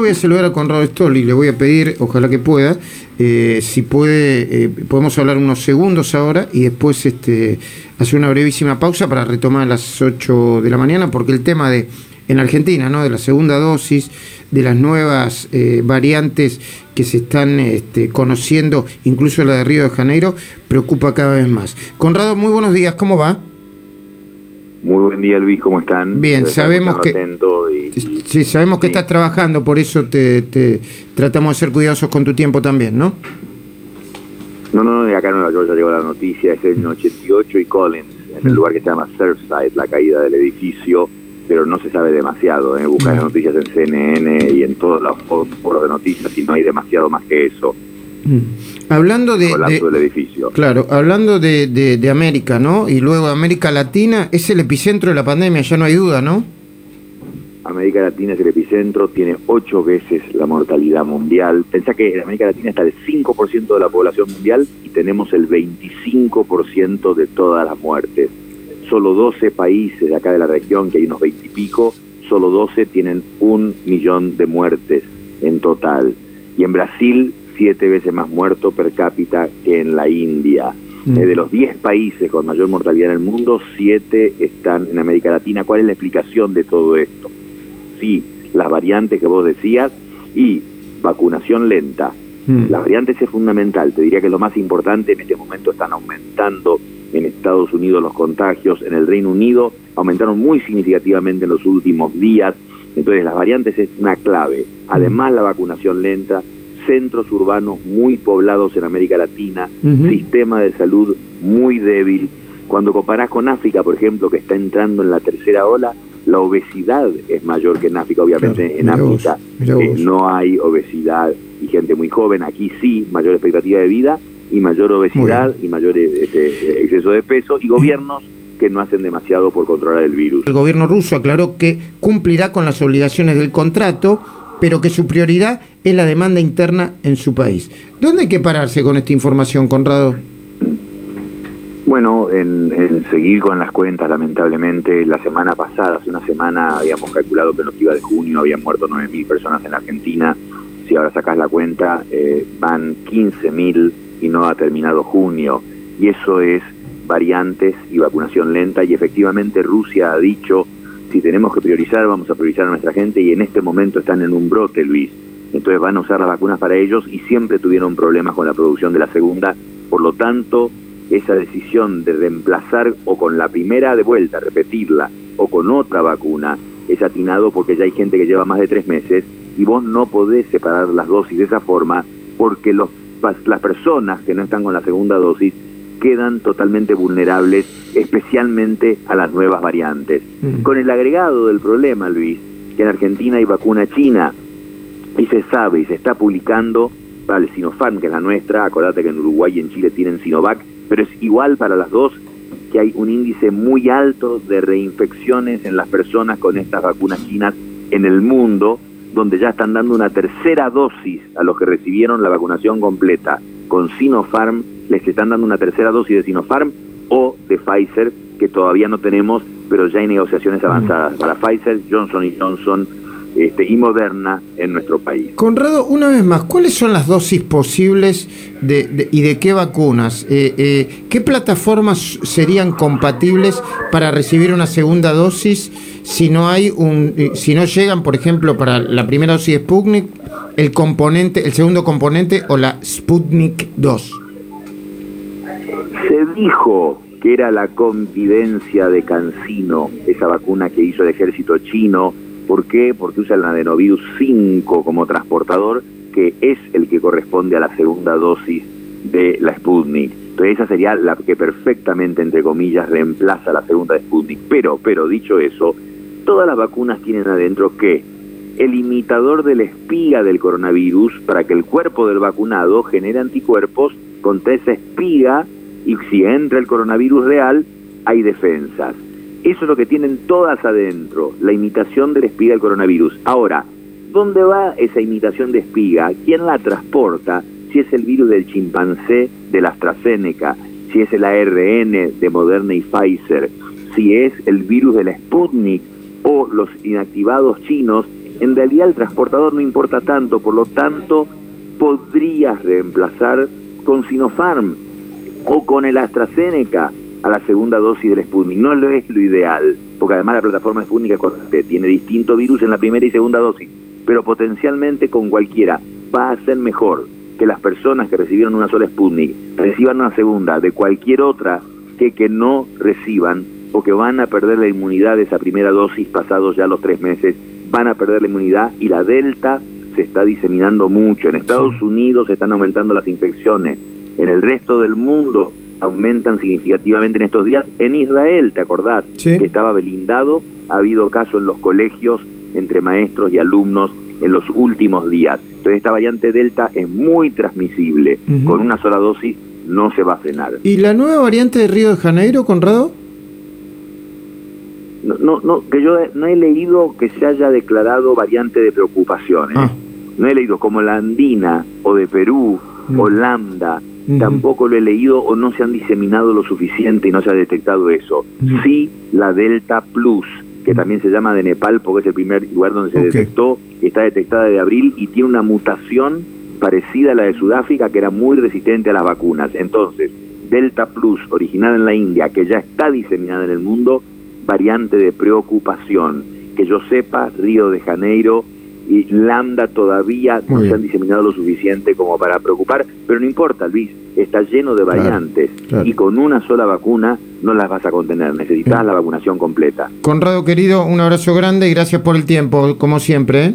lo voy a saludar a Conrado Stolli, le voy a pedir, ojalá que pueda, eh, si puede, eh, podemos hablar unos segundos ahora y después este, hacer una brevísima pausa para retomar a las 8 de la mañana, porque el tema de, en Argentina, ¿no? de la segunda dosis, de las nuevas eh, variantes que se están este, conociendo, incluso la de Río de Janeiro, preocupa cada vez más. Conrado, muy buenos días, ¿cómo va? Muy buen día, Luis, ¿cómo están? Bien, sabemos que... Sí, sabemos que estás trabajando, por eso te, tratamos de ser cuidadosos con tu tiempo también, ¿no? No, no, de acá en Nueva York ya llegó la noticia, es el 88 y Collins, en el lugar que se llama Surfside, la caída del edificio, pero no se sabe demasiado. ¿eh? Buscar mm. noticias en CNN y en todos los foros de noticias y no hay demasiado más que eso. Mm. Hablando de, del edificio. Claro, hablando de, de, América, ¿no? Y luego América Latina, es el epicentro de la pandemia, ya no hay duda, ¿no? América Latina es el epicentro, tiene ocho veces la mortalidad mundial. Pensá que en América Latina está el 5% de la población mundial y tenemos el 25% de todas las muertes. Solo 12 países de acá de la región, que hay unos 20 y pico, solo 12 tienen un millón de muertes en total. Y en Brasil siete veces más muerto per cápita que en la India. Mm. Eh, de los 10 países con mayor mortalidad en el mundo, 7 están en América Latina. ¿Cuál es la explicación de todo esto? Sí, las variantes que vos decías y vacunación lenta. Mm. Las variantes es fundamental, te diría que lo más importante en este momento están aumentando en Estados Unidos los contagios, en el Reino Unido aumentaron muy significativamente en los últimos días, entonces las variantes es una clave. Además la vacunación lenta, centros urbanos muy poblados en América Latina, sistema de salud muy débil. Cuando comparás con África, por ejemplo, que está entrando en la tercera ola, la obesidad es mayor que en África. Obviamente en África eh, no hay obesidad y gente muy joven. Aquí sí, mayor expectativa de vida y mayor obesidad y mayor eh, este, exceso de peso y gobiernos que no hacen demasiado por controlar el virus. El gobierno ruso aclaró que cumplirá con las obligaciones del contrato pero que su prioridad es la demanda interna en su país. ¿Dónde hay que pararse con esta información, Conrado? Bueno, en, seguir con las cuentas, lamentablemente, la semana pasada, hace una semana, habíamos calculado que en iba de junio habían muerto 9.000 personas en Argentina. Si ahora sacas la cuenta, eh, van 15.000 y no ha terminado junio. Y eso es variantes y vacunación lenta. Y efectivamente Rusia ha dicho si tenemos que priorizar, vamos a priorizar a nuestra gente y en este momento están en un brote, Luis. Entonces van a usar las vacunas para ellos y siempre tuvieron problemas con la producción de la segunda. Por lo tanto, esa decisión de reemplazar o con la primera de vuelta, repetirla, o con otra vacuna, es atinado porque ya hay gente que lleva más de tres meses y vos no podés separar las dosis de esa forma porque los, las personas que no están con la segunda dosis quedan totalmente vulnerables, especialmente a las nuevas variantes. Mm. Con el agregado del problema, Luis, que en Argentina hay vacuna china y se sabe y se está publicando para el Sinopharm, que es la nuestra, acordate que en Uruguay y en Chile tienen Sinovac, pero es igual para las dos, que hay un índice muy alto de reinfecciones en las personas con estas vacunas chinas en el mundo, donde ya están dando una tercera dosis a los que recibieron la vacunación completa con Sinopharm les están dando una tercera dosis de Sinopharm de Pfizer, que todavía no tenemos, pero ya hay negociaciones avanzadas para Pfizer, Johnson y Johnson este, y Moderna en nuestro país. Conrado, una vez más, ¿cuáles son las dosis posibles de, y de qué vacunas? Eh, eh, ¿Qué plataformas serían compatibles para recibir una segunda dosis si no hay un, eh, si no llegan, por ejemplo, para la primera dosis de Sputnik, el componente, el segundo componente o la Sputnik 2? Se dijo que era la convivencia de Cancino, esa vacuna que hizo el ejército chino. ¿Por qué? Porque usa el adenovirus 5 como transportador, que es el que corresponde a la segunda dosis de la Sputnik. Entonces esa sería la que perfectamente, entre comillas, reemplaza la segunda de Sputnik. Pero, pero dicho eso, todas las vacunas tienen adentro que el imitador de la espiga del coronavirus para que el cuerpo del vacunado genere anticuerpos contra esa espiga y si entra el coronavirus real, hay defensas. Eso es lo que tienen todas adentro, la imitación de la espiga del coronavirus. Ahora, ¿dónde va esa imitación de espiga? ¿Quién la transporta? Si es el virus del chimpancé de la AstraZeneca, si es el ARN de Moderna y Pfizer, si es el virus de la Sputnik o los inactivados chinos en realidad el transportador no importa tanto, por lo tanto podrías reemplazar con Sinopharm o con el AstraZeneca a la segunda dosis del Sputnik. No lo es lo ideal, porque además la plataforma Sputnik tiene distinto virus en la primera y segunda dosis, pero potencialmente con cualquiera va a ser mejor que las personas que recibieron una sola Sputnik reciban una segunda de cualquier otra que que no reciban o que van a perder la inmunidad de esa primera dosis pasados ya los tres meses, van a perder la inmunidad y la Delta se está diseminando mucho. En Estados Unidos se están aumentando las infecciones, en el resto del mundo aumentan significativamente en estos días. En Israel, ¿te acordás? Que estaba blindado, ha habido casos en los colegios entre maestros y alumnos en los últimos días. Entonces esta variante Delta es muy transmisible. Con una sola dosis no se va a frenar. ¿Y la nueva variante de Río de Janeiro, Conrado? No, no, no, que yo no he leído que se haya declarado variante de preocupación. ¿eh? Ah. No he leído como la andina o de Perú tampoco lo he leído o no se han diseminado lo suficiente y no se ha detectado eso. Sí, la Delta Plus, que también se llama de Nepal porque es el primer lugar donde se detectó, está detectada de abril y tiene una mutación parecida a la de Sudáfrica que era muy resistente a las vacunas. Entonces, Delta Plus, originada en la India, que ya está diseminada en el mundo, variante de preocupación. Que yo sepa, Río de Janeiro Lambda todavía no se han diseminado lo suficiente como para preocupar, pero no importa, Luis, está lleno de variantes y con una sola vacuna no las vas a contener, necesitas la vacunación completa. Conrado querido, un abrazo grande y gracias por el tiempo, como siempre. ¿eh?